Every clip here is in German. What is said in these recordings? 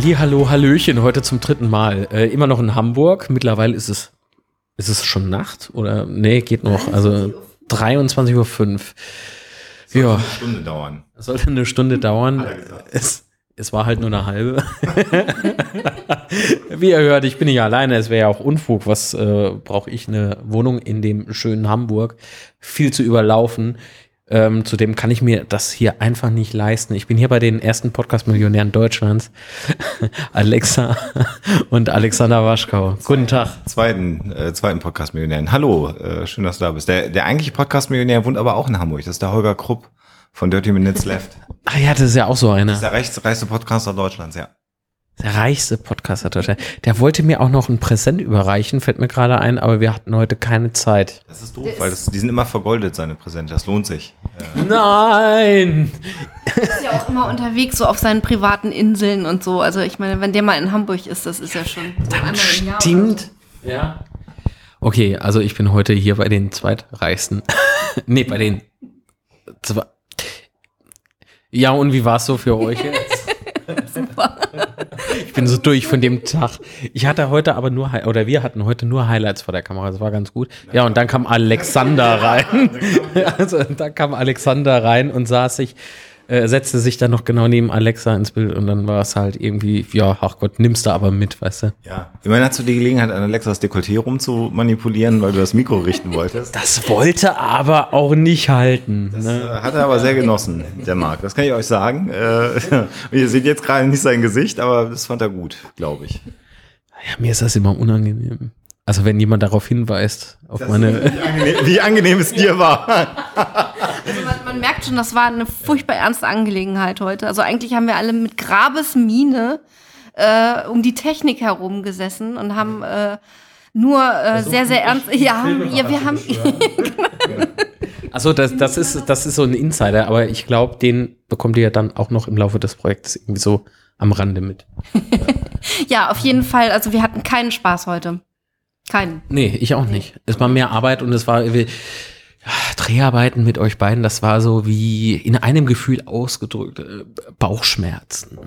Halli, hallo, hallöchen, heute zum dritten Mal. Äh, immer noch in Hamburg. Mittlerweile ist es, ist es schon Nacht? Oder, nee, geht noch. Also 23.05 Uhr. Ja. Eine Stunde dauern. Sollte eine Stunde dauern. Er. Es, es war halt nur eine halbe. Wie ihr hört, ich bin nicht alleine. Es wäre ja auch Unfug. Was äh, brauche ich eine Wohnung in dem schönen Hamburg? Viel zu überlaufen. Ähm, zudem kann ich mir das hier einfach nicht leisten. Ich bin hier bei den ersten Podcast-Millionären Deutschlands. Alexa und Alexander Waschkau. Guten Tag. Zweiten, äh, zweiten Podcast-Millionären. Hallo, äh, schön, dass du da bist. Der, der eigentliche Podcast-Millionär wohnt aber auch in Hamburg. Das ist der Holger Krupp von Dirty Minutes Left. Ah ja, das ist ja auch so Das ist einer. der reichste, reichste Podcaster Deutschlands, ja. Der reichste Podcaster Deutschlands. Der wollte mir auch noch ein Präsent überreichen, fällt mir gerade ein, aber wir hatten heute keine Zeit. Das ist doof, weil das, die sind immer vergoldet, seine Präsente. Das lohnt sich. Nein! ist ja auch immer unterwegs, so auf seinen privaten Inseln und so. Also ich meine, wenn der mal in Hamburg ist, das ist ja schon so oder Stimmt. Ja. Okay, also ich bin heute hier bei den zweitreichsten. nee, bei den zwei. Ja, und wie war es so für euch jetzt? Ich bin so durch von dem Tag. Ich hatte heute aber nur, oder wir hatten heute nur Highlights vor der Kamera. Das war ganz gut. Ja, und dann kam Alexander rein. Also, dann kam Alexander rein und saß sich, äh, setzte sich dann noch genau neben Alexa ins Bild und dann war es halt irgendwie, ja, ach Gott, nimmst du aber mit, weißt du? Ja. Immerhin hast du die Gelegenheit, an Alexas Dekolleté rum zu manipulieren, weil du das Mikro richten wolltest. Das wollte aber auch nicht halten. Das Ne? äh, hat er aber sehr genossen, der Marc. Das kann ich euch sagen. Äh, ihr seht jetzt gerade nicht sein Gesicht, aber das fand er gut, glaube ich. Ja, mir ist das immer unangenehm. Also wenn jemand darauf hinweist, auf meine. Wie angenehm, wie angenehm es dir war. Also man, merkt schon, das war eine furchtbar ernste Angelegenheit heute. Also eigentlich haben wir alle mit Grabesmiene äh, um die Technik herum gesessen und haben äh, nur äh, sehr, sehr ernst. Ja, ja, wir haben. Achso, das, das, ist, das ist so ein Insider, aber ich glaube, den bekommt ihr ja dann auch noch im Laufe des Projekts irgendwie so am Rande mit. ja, auf jeden Fall. Also wir hatten keinen Spaß heute. Keinen. Nee, ich auch nicht. Es war mehr Arbeit und es war irgendwie, Dreharbeiten mit euch beiden, das war so wie in einem Gefühl ausgedrückt, Bauchschmerzen.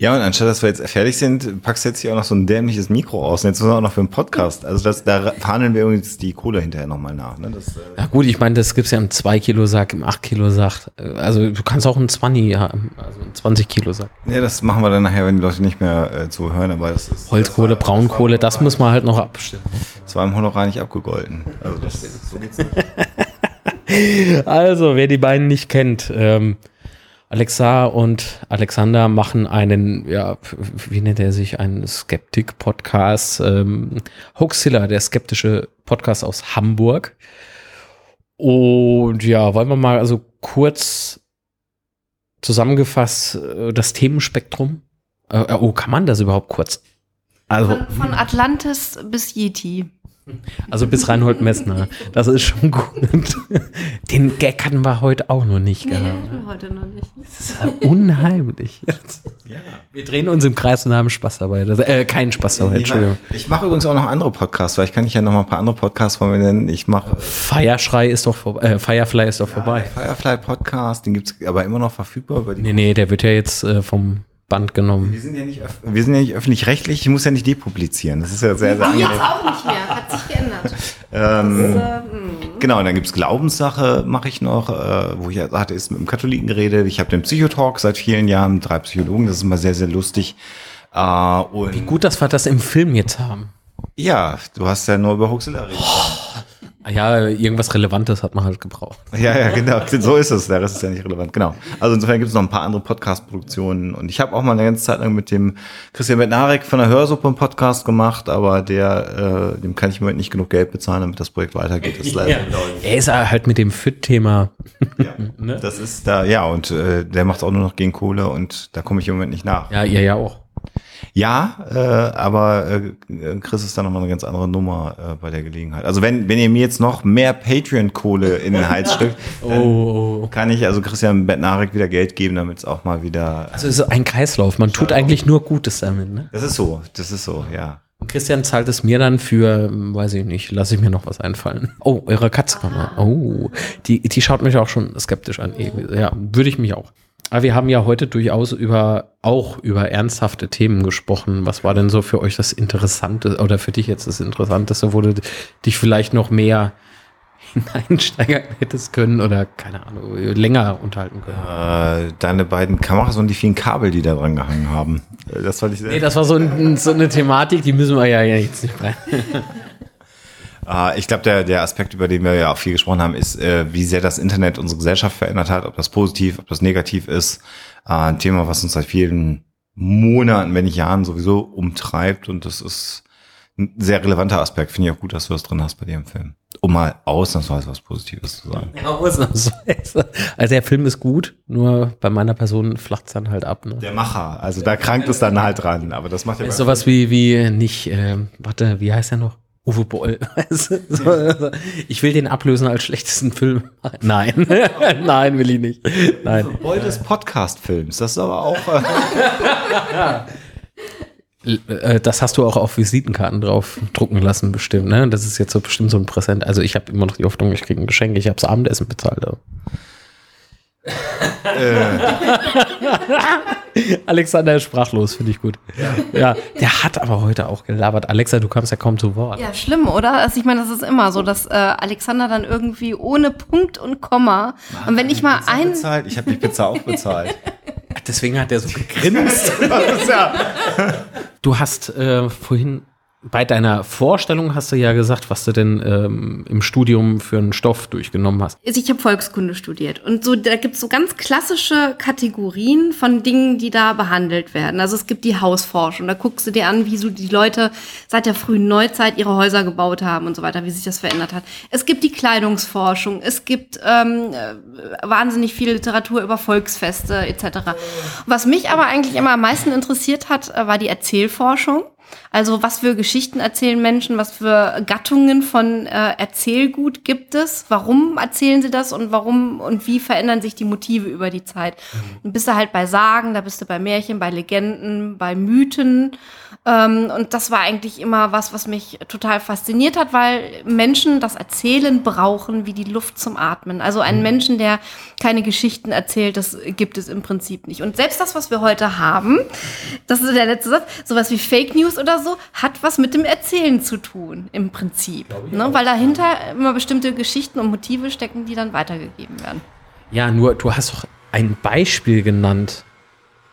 Ja, und anstatt dass wir jetzt fertig sind, packst du jetzt hier auch noch so ein dämliches Mikro aus. Und jetzt müssen wir auch noch für einen Podcast. Also das, da verhandeln wir übrigens die Kohle hinterher nochmal nach. Ne? Das, äh, Ja gut, ich meine, das gibt's ja im 2-Kilo-Sack, im 8-Kilo-Sack. Äh, Also du kannst auch einen 20 haben, also einen 20-Kilo-Sack. ja, das machen wir dann nachher, wenn die Leute nicht mehr äh, zuhören. Aber das ist Holzkohle, das war- Braunkohle, das muss man halt noch abstimmen. Das war im Honorar nicht abgegolten. Also das, so geht's nicht. Also, wer die beiden nicht kennt, ähm, Alexa und Alexander machen einen, ja, wie nennt er sich, einen Skeptik-Podcast. Ähm, Hoaxilla, der skeptische Podcast aus Hamburg. Und ja, wollen wir mal also kurz zusammengefasst äh, das Themenspektrum. Äh, äh, oh, kann man das überhaupt kurz? Also, Von, von Atlantis bis Yeti. Also bis Reinhold Messner. Das ist schon gut. Den Gag hatten wir heute auch noch nicht gehabt. heute noch nicht. Das ist ja unheimlich. Wir drehen uns im Kreis und haben Spaß dabei. Das, äh, keinen Spaß dabei, Ich, Entschuldigung. ich mache übrigens auch noch andere Podcasts, weil ich kann nicht ja noch mal ein paar andere Podcasts von mir nennen. Ich mache Feierschrei ist doch vorbei. Äh, Firefly ist doch vorbei. Firefly Podcast, den gibt's aber immer noch verfügbar. Über die Nee, nee, der wird ja jetzt äh, vom Band genommen. Wir sind ja nicht, wir sind ja nicht öffentlich-rechtlich, ich muss ja nicht depublizieren. Das ist ja sehr, sehr Ach, angenehm. jetzt auch nicht mehr. Hat geändert. Ähm, Das, äh, mh. genau, und dann gibt's Glaubenssache, mache ich noch, äh, wo ich ja hatte, ist mit einem Katholiken geredet. Ich habe den Psychotalk seit vielen Jahren mit drei Psychologen, das ist immer sehr, sehr lustig. Äh, und Wie gut, dass wir das im Film jetzt haben. ja, du hast ja nur über Huxilla reden. Ah Ja, irgendwas Relevantes hat man halt gebraucht. Ja, ja, genau. So ist es. Der Rest ist ja nicht relevant. Genau. Also insofern gibt es noch ein paar andere Podcast-Produktionen. Und ich habe auch mal eine ganze Zeit lang mit dem Christian Bednarek von der Hörsuppe einen Podcast gemacht, aber der, äh, dem kann ich im Moment nicht genug Geld bezahlen, damit das Projekt weitergeht. Das ist leider Er ist halt mit dem Fit-Thema. ja. Das ist da, ja, und äh, der macht auch nur noch gegen Kohle und da komme ich im Moment nicht nach. Ja, ihr ja auch. Ja, äh, aber äh, Chris ist dann nochmal eine ganz andere Nummer äh, bei der Gelegenheit. Also wenn, wenn ihr mir jetzt noch mehr Patreon-Kohle in den Hals stückt, dann Oh, oh. kann ich also Christian Bednarek wieder Geld geben, damit es auch mal wieder. Also es ist ein Kreislauf. Man tut eigentlich nur Gutes damit. Ne? Das ist so, das ist so, ja. Und Christian zahlt es mir dann für, weiß ich nicht, lasse ich mir noch was einfallen. Oh, eure Katze. Oh, die, die schaut mich auch schon skeptisch an. Ja, würde ich mich auch. Aber wir haben ja heute durchaus über auch über ernsthafte Themen gesprochen. Was war denn so für euch das Interessante oder für dich jetzt das Interessanteste, wo du dich vielleicht noch mehr hineinsteigern hättest können oder keine Ahnung, länger unterhalten können? Äh, deine beiden Kameras und die vielen Kabel, die da dran gehangen haben. Äh, Das fand ich sehr. Nee, das war so, ein, so eine Thematik, die müssen wir ja jetzt nicht rein. Äh, ich glaube, der, der Aspekt, über den wir ja auch viel gesprochen haben, ist, äh, wie sehr das Internet unsere Gesellschaft verändert hat, ob das positiv, ob das negativ ist. Äh, ein Thema, was uns seit vielen Monaten, wenn nicht Jahren sowieso umtreibt. Und das ist ein sehr relevanter Aspekt. Finde ich auch gut, dass du das drin hast bei dir im Film. Um mal ausnahmsweise was Positives zu sagen. Ja, ausnahmsweise. Also der Film ist gut, nur bei meiner Person flacht es dann halt ab. Ne? Der Macher, also da krankt es dann halt dran. Aber das macht ja Ist sowas wie, wie nicht, ähm, warte, wie heißt er noch? Uwe Boll. Also, ich will den ablösen als schlechtesten Film. Nein, nein, will ich nicht. Nein. Boll des Podcast-Films. Das ist aber auch. Äh, Äh, Das hast du auch auf Visitenkarten drauf drucken lassen, bestimmt. Ne? Das ist jetzt so bestimmt so ein Präsent. Also ich habe immer noch die Hoffnung, ich kriege ein Geschenk. Ich habe das Abendessen bezahlt. Aber. Alexander ist sprachlos, finde ich gut. Ja. der hat aber heute auch gelabert. Alexa, du kamst ja kaum zu Wort. Ja, schlimm, oder? Also ich meine, das ist immer so, dass äh, Alexander dann irgendwie ohne Punkt und Komma. und wenn ich mal ein. bezahlt. Ich habe die Pizza auch bezahlt. Deswegen hat er so gegrinst. Ja. Du hast äh, vorhin bei deiner Vorstellung hast du ja gesagt, was du denn ähm, im Studium für einen Stoff durchgenommen hast. Also ich habe Volkskunde studiert und so da gibt es so ganz klassische Kategorien von Dingen, die da behandelt werden. Also es gibt die Hausforschung, da guckst du dir an, wie so die Leute seit der frühen Neuzeit ihre Häuser gebaut haben und so weiter, wie sich das verändert hat. Es gibt die Kleidungsforschung, es gibt ähm, äh, wahnsinnig viel Literatur über Volksfeste etc. Was mich aber eigentlich immer am meisten interessiert hat, äh, war die Erzählforschung. Also was für Geschichten erzählen Menschen, was für Gattungen von äh, Erzählgut gibt es, warum erzählen sie das und warum und wie verändern sich die Motive über die Zeit. Dann bist du halt bei Sagen, da bist du bei Märchen, bei Legenden, bei Mythen. Ähm, und das war eigentlich immer was, was mich total fasziniert hat, weil Menschen das Erzählen brauchen wie die Luft zum Atmen. Also einen Menschen, der keine Geschichten erzählt, das gibt es im Prinzip nicht. Und selbst das, was wir heute haben, das ist der letzte Satz, sowas wie Fake News oder so, hat was mit dem Erzählen zu tun, im Prinzip. Ne? Weil dahinter immer bestimmte Geschichten und Motive stecken, die dann weitergegeben werden. Ja, nur du hast doch ein Beispiel genannt.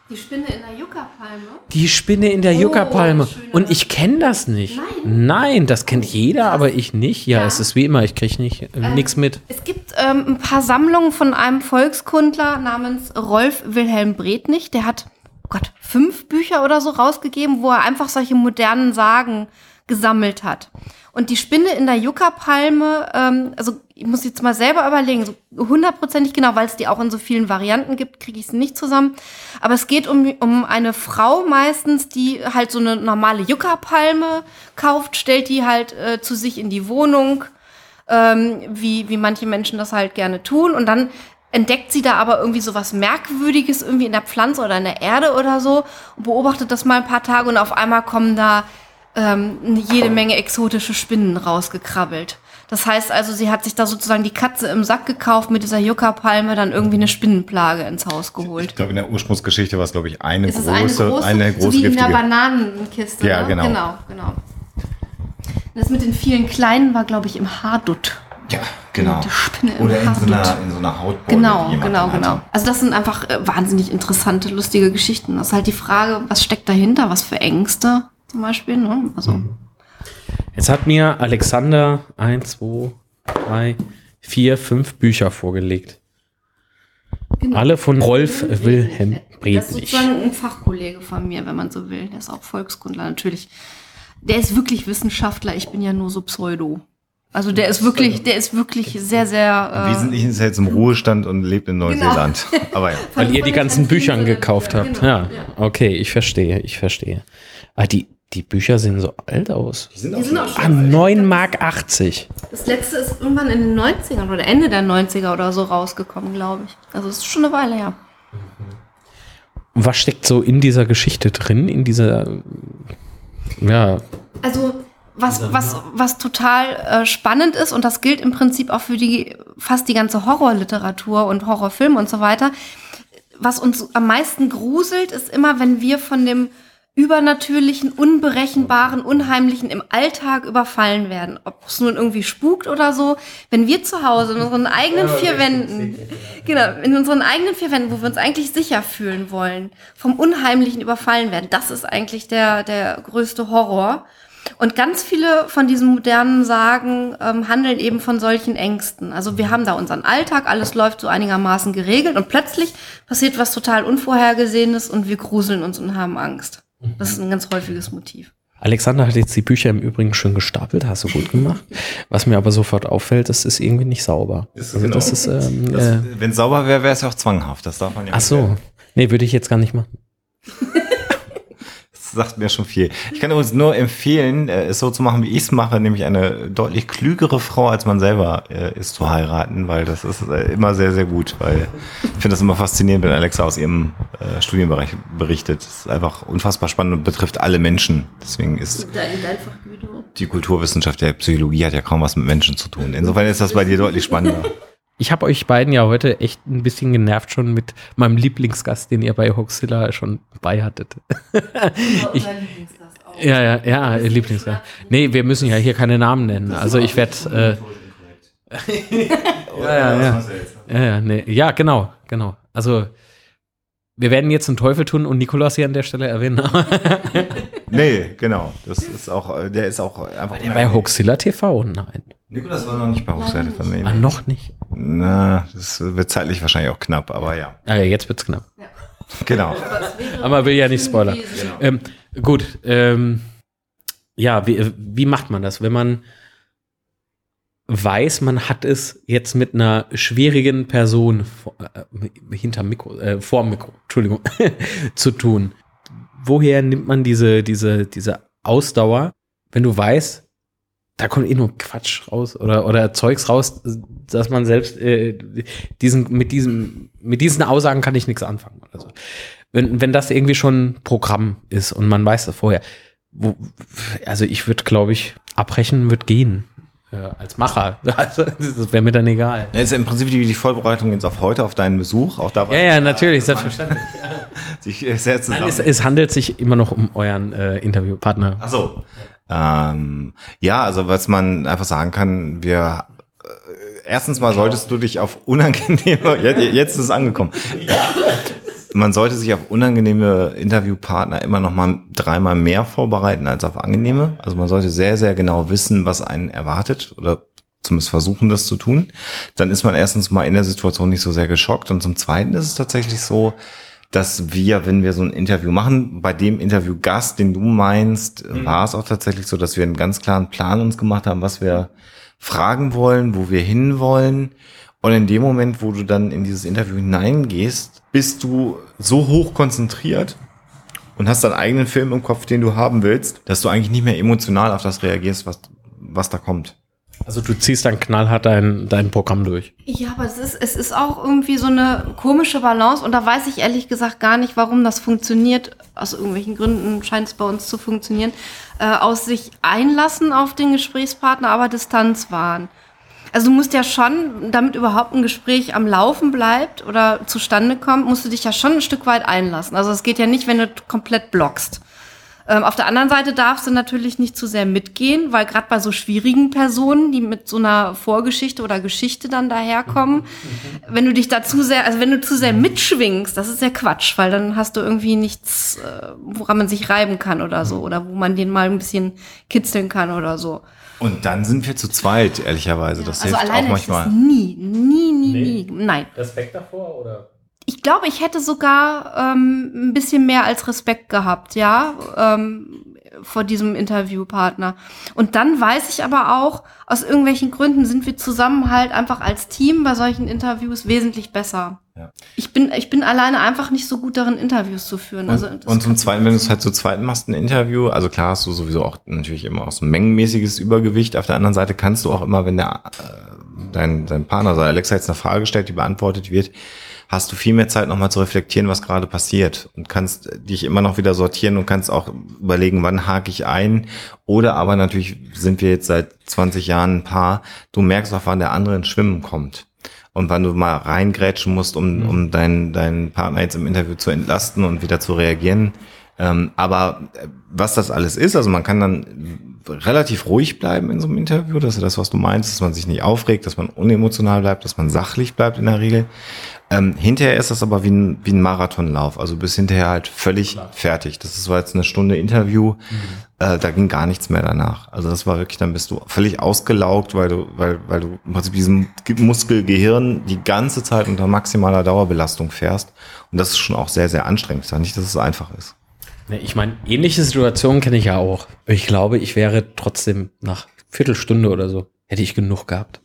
Die Spinne in der Yucca-Palme. Die Spinne in der Oh, Yucca-Palme. schöner- Und ich kenne das nicht. Nein. Nein, das kennt jeder, aber ich nicht. Ja, Ja. es ist wie immer, ich kriege nicht äh, nichts mit. Es gibt ähm, ein paar Sammlungen von einem Volkskundler namens Rolf Wilhelm Bretnich. Der hat, oh Gott, fünf Bücher oder so rausgegeben, wo er einfach solche modernen Sagen gesammelt hat. Und die Spinne in der Yucca-Palme, ähm, also ich muss jetzt mal selber überlegen, so hundertprozentig genau, weil es die auch in so vielen Varianten gibt, kriege ich es nicht zusammen. Aber es geht um, um eine Frau meistens, die halt so eine normale Yucca-Palme kauft, stellt die halt äh, zu sich in die Wohnung, ähm, wie, wie manche Menschen das halt gerne tun. Und dann entdeckt sie da aber irgendwie so was Merkwürdiges irgendwie in der Pflanze oder in der Erde oder so und beobachtet das mal ein paar Tage und auf einmal kommen da ähm, jede Menge exotische Spinnen rausgekrabbelt. Das heißt also, sie hat sich da sozusagen die Katze im Sack gekauft, mit dieser Yucca-Palme dann irgendwie eine Spinnenplage ins Haus Ich geholt. glaube, in der Ursprungsgeschichte war es, glaube ich, eine Es ist große, eine große, so wie in der giftige. Bananenkiste. Ja, ne? genau. Genau, genau. Das mit den vielen kleinen war, glaube ich, im Haardutt. Ja, genau. Die Spinne im Oder in so, einer, in so einer Hautbeule. Genau, jemand genau, hatte. genau. Also das sind einfach äh, wahnsinnig interessante, lustige Geschichten. Das ist halt die Frage, was steckt dahinter, was für Ängste zum Beispiel. Ne? Also Mhm. Jetzt hat mir Alexander ein, zwei, drei, vier, fünf Bücher vorgelegt. genau. Alle von Rolf Wilhelm Das ist sozusagen ein Fachkollege von mir, wenn man so will. Der ist auch Volkskundler natürlich. Der ist wirklich Wissenschaftler. Ich bin ja nur so Pseudo. Also der ist wirklich, der ist wirklich sehr, sehr. Wir sind nicht ist jetzt im Ruhestand und lebt in Neuseeland. Aber ja. Weil ihr die ganzen Kanzlern- gekauft habt. genau, Ja, ja. okay, ich verstehe, ich verstehe. Ah, die, die Bücher sehen so alt aus. Die sind Die sind auch Ah, schon 9 Mark 80. Das letzte ist irgendwann in den 90ern oder Ende der 90er oder so rausgekommen, glaube ich. Also es ist schon eine Weile her. Und was steckt so in dieser Geschichte drin? In dieser, ja, Also was, was, was total äh, spannend ist, und das gilt im Prinzip auch für die fast die ganze Horrorliteratur und Horrorfilm und so weiter, was uns am meisten gruselt, ist immer, wenn wir von dem übernatürlichen, unberechenbaren, unheimlichen im Alltag überfallen werden. Ob es nun irgendwie spukt oder so. Wenn wir zu Hause in unseren eigenen vier Wänden, genau, in unseren eigenen vier Wänden, wo wir uns eigentlich sicher fühlen wollen, vom Unheimlichen überfallen werden, das ist eigentlich der, der größte Horror. Und ganz viele von diesen modernen Sagen ähm, handeln eben von solchen Ängsten. Also wir haben da unseren Alltag, alles läuft so einigermaßen geregelt und plötzlich passiert was total Unvorhergesehenes und wir gruseln uns und haben Angst. Das ist ein ganz häufiges Motiv. Alexander hat jetzt die Bücher im Übrigen schön gestapelt, hast du gut gemacht. Was mir aber sofort auffällt, das ist irgendwie nicht sauber. Ist also genau. das ist, ähm, Das, äh, Wenn es sauber wäre, wäre es ja auch zwanghaft. Das darf man ja ach nicht so. werden. Nee, würde ich jetzt gar nicht machen. Sagt mir schon viel. Ich kann übrigens nur empfehlen, äh, es so zu machen, wie ich es mache, nämlich eine deutlich klügere Frau, als man selber äh, ist, zu heiraten, weil das ist äh, immer sehr, sehr gut. Weil ich finde das immer faszinierend, wenn Alexa aus ihrem äh, Studienbereich berichtet. Das ist einfach unfassbar spannend und betrifft alle Menschen. Deswegen ist die Kulturwissenschaft der Psychologie hat ja kaum was mit Menschen zu tun. Insofern ist das bei dir deutlich spannender. Ich habe euch beiden ja heute echt ein bisschen genervt schon mit meinem Lieblingsgast, den ihr bei Hoaxilla schon bei hattet. ich, ja, ja, ja, ihr Lieblingsgast. Nee, wir müssen ja hier keine Namen nennen. Also ich werde. Äh, ja, ja, ja. Ja, ja, nee. ja, genau, genau. Also wir werden jetzt einen Teufel tun und Nikolaus hier an der Stelle erwähnen. Nee, genau. Das ist auch, äh, der ist auch einfach. Der bei Hoaxilla TV? Nein. Nikolas war noch nicht bei Hochseite von mir. Ah, noch nicht. Na, das wird zeitlich wahrscheinlich auch knapp, aber ja. Ah, ja, jetzt wird's knapp. Genau. Aber man will ja nicht spoilern. Ähm, gut, ähm, ja, wie, wie macht man das, wenn man weiß, man hat es jetzt mit einer schwierigen Person vor, äh, hinterm Mikro, äh, vor dem Mikro, Entschuldigung, zu tun? Woher nimmt man diese, diese, diese Ausdauer, wenn du weißt, da kommt eh nur Quatsch raus oder, oder Zeugs raus, dass man selbst äh, diesen, mit, diesem, mit diesen Aussagen kann ich nichts anfangen. Oder so. wenn, wenn das irgendwie schon Programm ist und man weiß das vorher, wo, also ich würde, glaube ich, abbrechen wird gehen. Äh, als Macher. Also, das wäre mir dann egal. Das ist im Prinzip die, die Vorbereitung jetzt auf heute, auf deinen Besuch. Auch da war Ja, ja, natürlich, selbstverständlich. sich äh, sehr Nein, zusammen. es, es handelt sich immer noch um euren äh, Interviewpartner. Ach so. Ähm, ja, also was man einfach sagen kann, wir äh, erstens mal solltest du dich auf unangenehme, jetzt, jetzt ist es angekommen. Man sollte sich auf unangenehme Interviewpartner immer noch mal dreimal mehr vorbereiten als auf angenehme. Also man sollte sehr, sehr genau wissen, was einen erwartet oder zumindest versuchen, das zu tun. Dann ist man erstens mal in der Situation nicht so sehr geschockt und zum Zweiten ist es tatsächlich so, dass wir, wenn wir so ein Interview machen, bei dem Interviewgast, den du meinst, war es auch tatsächlich so, dass wir einen ganz klaren Plan uns gemacht haben, was wir fragen wollen, wo wir hinwollen. Und in dem Moment, wo du dann in dieses Interview hineingehst, bist du so hoch konzentriert und hast deinen eigenen Film im Kopf, den du haben willst, dass du eigentlich nicht mehr emotional auf das reagierst, was, was da kommt. Also du ziehst dann knallhart dein, dein Programm durch. Ja, aber es ist, es ist auch irgendwie so eine komische Balance und da weiß ich ehrlich gesagt gar nicht, warum das funktioniert. Aus irgendwelchen Gründen scheint es bei uns zu funktionieren. Äh, aus sich einlassen auf den Gesprächspartner, aber Distanz wahren. Also du musst ja schon, damit überhaupt ein Gespräch am Laufen bleibt oder zustande kommt, musst du dich ja schon ein Stück weit einlassen. Also es geht ja nicht, wenn du komplett blockst. Ähm, auf der anderen Seite darfst du natürlich nicht zu sehr mitgehen, weil gerade bei so schwierigen Personen, die mit so einer Vorgeschichte oder Geschichte dann daherkommen, wenn du dich da zu sehr, also wenn du zu sehr mitschwingst, das ist ja Quatsch, weil dann hast du irgendwie nichts, äh, woran man sich reiben kann oder so, oder wo man den mal ein bisschen kitzeln kann oder so. Und dann sind wir zu zweit, ehrlicherweise. Das also hilft auch alleine ist manchmal. es nie, nie, nie, nie, nein. Respekt davor oder? Ich glaube, ich hätte sogar ähm, ein bisschen mehr als Respekt gehabt, ja, ähm, vor diesem Interviewpartner. Und dann weiß ich aber auch, aus irgendwelchen Gründen sind wir zusammen halt einfach als Team bei solchen Interviews wesentlich besser. Ja. Ich bin, ich bin alleine einfach nicht so gut darin, Interviews zu führen. Also, Und, das und zum Zweiten, wenn du es halt zu zweit machst, ein Interview, also klar hast du sowieso auch natürlich immer auch so ein mengenmäßiges Übergewicht. Auf der anderen Seite kannst du auch immer, wenn der, äh, dein, dein Partner, also Alexa jetzt eine Frage stellt, die beantwortet wird, hast du viel mehr Zeit nochmal zu reflektieren, was gerade passiert und kannst dich immer noch wieder sortieren und kannst auch überlegen, wann hake ich ein. Oder aber natürlich sind wir jetzt seit 20 Jahren ein Paar, du merkst auch, wann der andere ins Schwimmen kommt. Und wann du mal reingrätschen musst, um, Mhm. um deinen, deinen Partner jetzt im Interview zu entlasten und wieder zu reagieren. Ähm, aber äh, was das alles ist, also man kann dann relativ ruhig bleiben in so einem Interview, das ist das, was du meinst, dass man sich nicht aufregt, dass man unemotional bleibt, dass man sachlich bleibt in der Regel. Ähm, hinterher ist das aber wie ein, wie ein Marathonlauf, also bis hinterher halt völlig fertig. Das ist war jetzt eine Stunde Interview, äh, da ging gar nichts mehr danach. Also das war wirklich, dann bist du völlig ausgelaugt, weil du, weil, weil du im Prinzip diesem Ge- Muskelgehirn die ganze Zeit unter maximaler Dauerbelastung fährst. Und das ist schon auch sehr, sehr anstrengend. Sage nicht, dass es einfach ist. Ne, Ich meine, ähnliche Situationen kenne ich ja auch. Ich glaube, ich wäre trotzdem nach Viertelstunde oder so, hätte ich genug gehabt.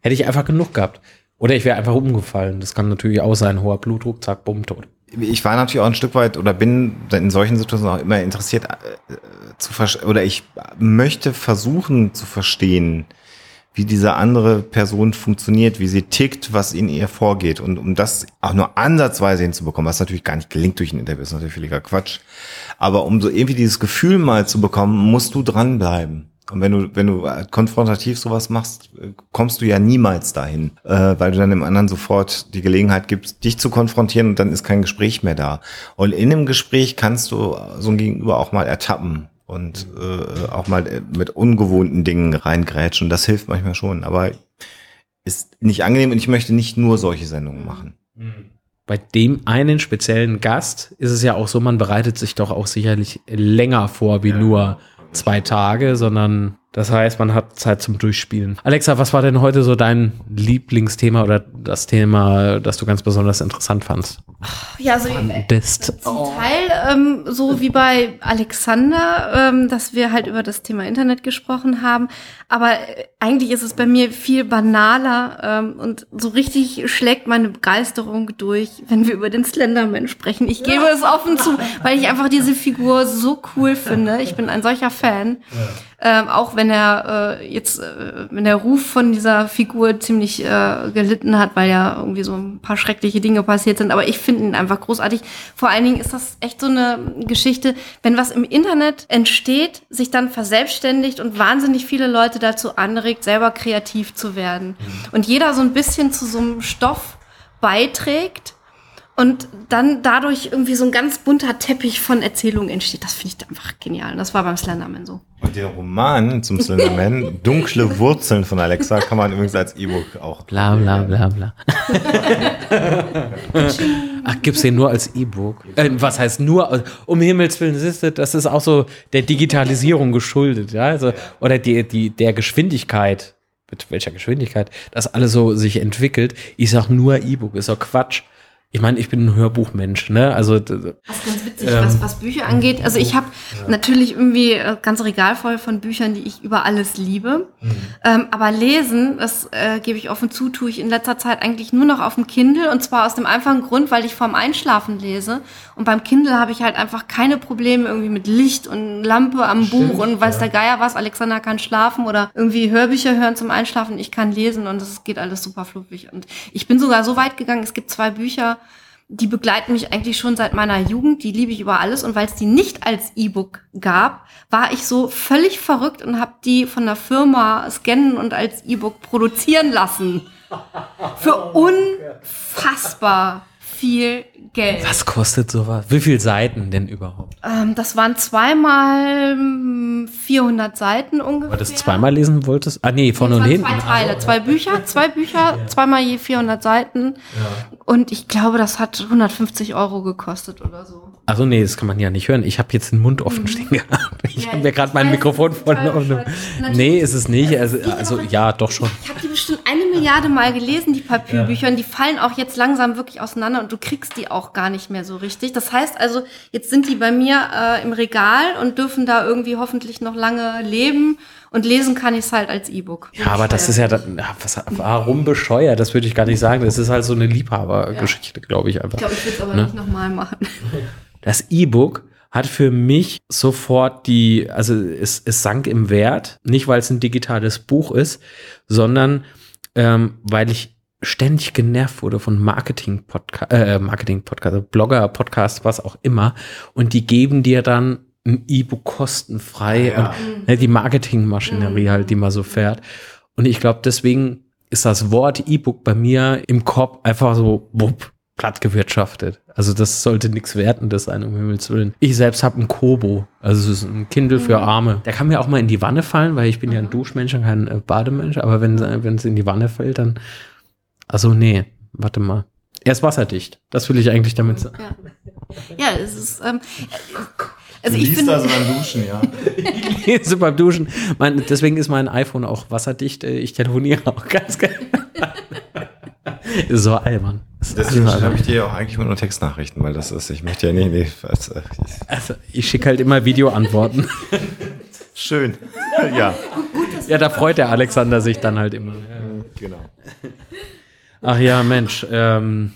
Hätte ich einfach genug gehabt. Oder ich wäre einfach umgefallen. Das kann natürlich auch sein. Hoher Blutdruck, zack, bumm, tot. Ich war natürlich auch ein Stück weit oder bin in solchen Situationen auch immer interessiert äh, zu oder ich möchte versuchen zu verstehen, wie diese andere Person funktioniert, wie sie tickt, was in ihr vorgeht und um das auch nur ansatzweise hinzubekommen, was natürlich gar nicht gelingt durch ein Interview, ist natürlich völliger Quatsch, aber um so irgendwie dieses Gefühl mal zu bekommen, musst du dranbleiben. Und wenn du, wenn du äh, konfrontativ sowas machst, äh, kommst du ja niemals dahin, äh, weil du dann dem anderen sofort die Gelegenheit gibst, dich zu konfrontieren und dann ist kein Gespräch mehr da. Und in einem Gespräch kannst du so ein Gegenüber auch mal ertappen und äh, auch mal äh, mit ungewohnten Dingen reingrätschen. Das hilft manchmal schon, aber ist nicht angenehm und ich möchte nicht nur solche Sendungen machen. Bei dem einen speziellen Gast ist es ja auch so, man bereitet sich doch auch sicherlich länger vor wie nur zwei Tage, sondern das heißt, man hat Zeit zum Durchspielen. Alexa, was war denn heute so dein Lieblingsthema oder das Thema, das du ganz besonders interessant fandst? Ja, also Bist. zum Teil ähm, so wie bei Alexander, ähm, dass wir halt über das Thema Internet gesprochen haben. Aber äh, eigentlich ist es bei mir viel banaler ähm, und so richtig schlägt meine Begeisterung durch, wenn wir über den Slenderman sprechen. Ich gebe es offen zu, weil ich einfach diese Figur so cool finde. Ich bin ein solcher Fan. Ähm, auch wenn er äh, jetzt, äh, wenn der Ruf von dieser Figur ziemlich äh, gelitten hat, weil ja irgendwie so ein paar schreckliche Dinge passiert sind. Aber ich finde ihn einfach großartig. Vor allen Dingen ist das echt so eine Geschichte, wenn was im Internet entsteht, sich dann verselbstständigt und wahnsinnig viele Leute dazu anregt, selber kreativ zu werden. Und jeder so ein bisschen zu so einem Stoff beiträgt und dann dadurch irgendwie so ein ganz bunter Teppich von Erzählungen entsteht. Das finde ich einfach genial. Und das war beim Slenderman so. Und den Roman zum Slenderman, Dunkle Wurzeln von Alexa, kann man übrigens als E-Book auch. Bla bla bla bla. Ach, gibt's den nur als E-Book? Äh, was heißt nur? Um Himmels Willen, siehst du, das ist auch so der Digitalisierung geschuldet, ja, also, oder die, die, der Geschwindigkeit, mit welcher Geschwindigkeit das alles so sich entwickelt. Ich sag nur E-Book, ist doch Quatsch. Ich meine, ich bin ein Hörbuchmensch, ne? Also, Das ist ganz witzig, was, was Bücher angeht. Also ich habe natürlich irgendwie äh, ganz Regal voll von Büchern, die ich über alles liebe. Ähm, aber lesen, das äh, gebe ich offen zu, tue ich in letzter Zeit eigentlich nur noch auf dem Kindle. Und zwar aus dem einfachen Grund, weil ich vorm Einschlafen lese. Und beim Kindle habe ich halt einfach keine Probleme irgendwie mit Licht und Lampe am Buch und weiß der Geier was. Alexander kann schlafen oder irgendwie Hörbücher hören zum Einschlafen. Ich kann lesen und es geht alles super fluffig. Und ich bin sogar so weit gegangen, es gibt zwei Bücher, die begleiten mich eigentlich schon seit meiner Jugend, die liebe ich über alles. Und weil es die nicht als E-Book gab, war ich so völlig verrückt und habe die von der Firma scannen und als E-Book produzieren lassen. Für unfassbar viel Geld. was kostet sowas? Wie viele Seiten denn überhaupt? Ähm, das waren zweimal mm, 400 Seiten ungefähr. Weil du das zweimal lesen wolltest? Ah, nee, vorne und hinten. Zwei Teile, zwei Bücher, zwei Bücher, zweimal je 400 Seiten. Und ich glaube, das hat 150 Euro gekostet oder so. Also nee, das kann man ja nicht hören. Ich habe jetzt den Mund offen stehen gehabt. Ich Ja, habe mir gerade mein Mikrofon voll offen. Nee, ist es nicht. Also, also ja, doch schon. Ich habe die bestimmt eine Milliarde Mal gelesen, die Papierbücher, und die fallen auch jetzt langsam wirklich auseinander und du kriegst die auch gar nicht mehr so richtig. Das heißt also, jetzt sind die bei mir äh, im Regal und dürfen da irgendwie hoffentlich noch lange leben und lesen kann ich es halt als E-Book. Ja, aber das ist ja, dann, ja was, warum bescheuert? Das würde ich gar nicht sagen. Das ist halt so eine Liebhabergeschichte, glaube ich einfach. Ich glaube, ich würde es aber Ne? nicht nochmal machen. Das E-Book hat für mich sofort die, also es, es sank im Wert, nicht weil es ein digitales Buch ist, sondern ähm, weil ich ständig genervt wurde von Marketing-Podcast, äh, Marketing-Podcast, Blogger-Podcast, was auch immer. Und die geben dir dann ein E-Book kostenfrei und ne, die Marketingmaschinerie halt, die mal so fährt. Und ich glaube, deswegen ist das Wort E-Book bei mir im Kopf einfach so wupp, platt gewirtschaftet. Also das sollte nichts Wertendes sein, um Himmels Willen. Ich selbst habe ein Kobo, also es ist ein Kindle für Arme. Der kann mir auch mal in die Wanne fallen, weil ich bin ja ein Duschmensch und kein äh, Bademensch. Aber wenn wenn es in die Wanne fällt, dann also nee, warte mal. Er ist wasserdicht. Das will ich eigentlich damit sagen. Ja, ja es ist. Ähm, also Du ich liest also beim Duschen, ja. lese beim Duschen. Mein, deswegen ist mein iPhone auch wasserdicht. Äh, Ich telefoniere auch ganz gerne. so albern. Deswegen schreibe ich dir ja auch eigentlich nur Textnachrichten, weil das ist, ich möchte ja nicht, nee, was, äh, Also, ich schicke halt immer Videoantworten. schön. ja, ja, da freut der Alexander sich dann halt immer. genau. Ach ja, Mensch. Ähm,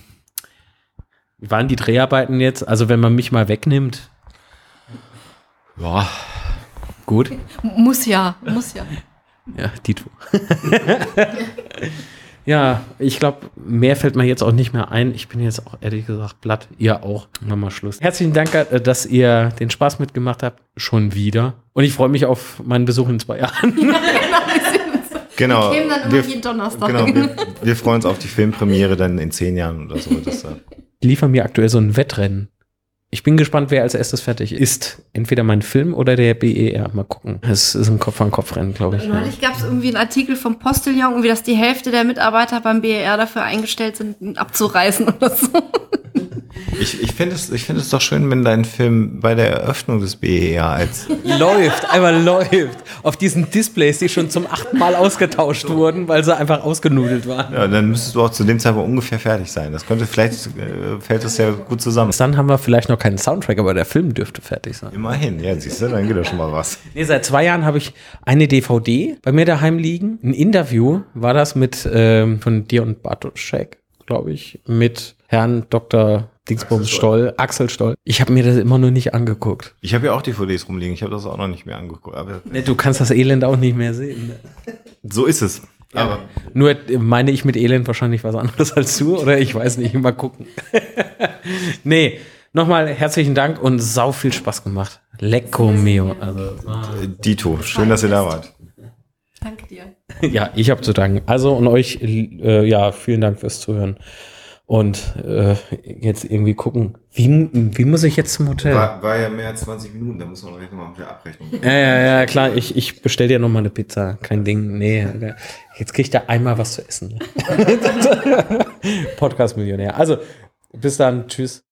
wie waren die Dreharbeiten jetzt? Also, wenn man mich mal wegnimmt, Ja, gut. Muss ja, muss ja. Ja, Dito. ja, ich glaube, mehr fällt mir jetzt auch nicht mehr ein. Ich bin jetzt auch ehrlich gesagt platt. Ihr auch. Machen wir Schluss. Herzlichen Dank, äh, dass ihr den Spaß mitgemacht habt. Schon wieder. Und ich freue mich auf meinen Besuch in zwei Jahren. genau. Wir kämen dann immer Wir, jeden Donnerstag. genau wir, wir freuen uns auf die Filmpremiere dann in zehn Jahren oder so. Äh, Die liefern mir aktuell so ein Wettrennen. Ich bin gespannt, wer als erstes fertig ist. Entweder mein Film oder der BER. Mal gucken. Es ist ein Kopf-an-Kopf-Rennen, glaube ich. Neulich gab es irgendwie einen Artikel vom Postillon, irgendwie, dass die Hälfte der Mitarbeiter beim BER dafür eingestellt sind, abzureißen oder so. Ich ich finde es, ich finde es doch schön, wenn dein Film bei der Eröffnung des BER als läuft, einmal läuft. Auf diesen Displays, die schon zum achten Mal ausgetauscht wurden, weil sie einfach ausgenudelt waren. Ja, dann müsstest du auch zu dem Zeitpunkt ungefähr fertig sein. Das könnte vielleicht äh, fällt das ja gut zusammen. Dann haben wir vielleicht noch keinen Soundtrack, aber der Film dürfte fertig sein. Immerhin, ja, siehst du, dann geht ja schon mal was. Nee, seit zwei Jahren habe ich eine DVD bei mir daheim liegen. Ein Interview war das mit ähm, von dir und Bartoschek, glaube ich, mit Herrn Dr. Dingsbums Stoll, Axel Stoll. Ich habe mir das immer nur nicht angeguckt. Ich habe ja auch DVDs rumliegen, ich habe das auch noch nicht mehr angeguckt. Aber Nee, Du kannst das Elend auch nicht mehr sehen. ne? so ist es. Aber Nur äh, meine ich mit Elend wahrscheinlich was anderes als du oder ich weiß nicht, mal gucken. nee, nochmal herzlichen Dank und sau viel Spaß gemacht. Lecco mio. Also, äh, Dito, schön, dass ihr da wart. Danke dir. ja, ich habe zu danken. Also und euch, äh, ja, vielen Dank fürs Zuhören. Und äh, jetzt irgendwie gucken, wie, wie muss ich jetzt zum Hotel? War, war ja mehr als 20 Minuten, da muss man noch mal mit der Abrechnung. Ja, ja, ja, klar, ich, ich bestell dir noch mal eine Pizza. Kein Ding. Nee, jetzt kriegt er einmal was zu essen. Podcast-Millionär. Also, bis dann. Tschüss.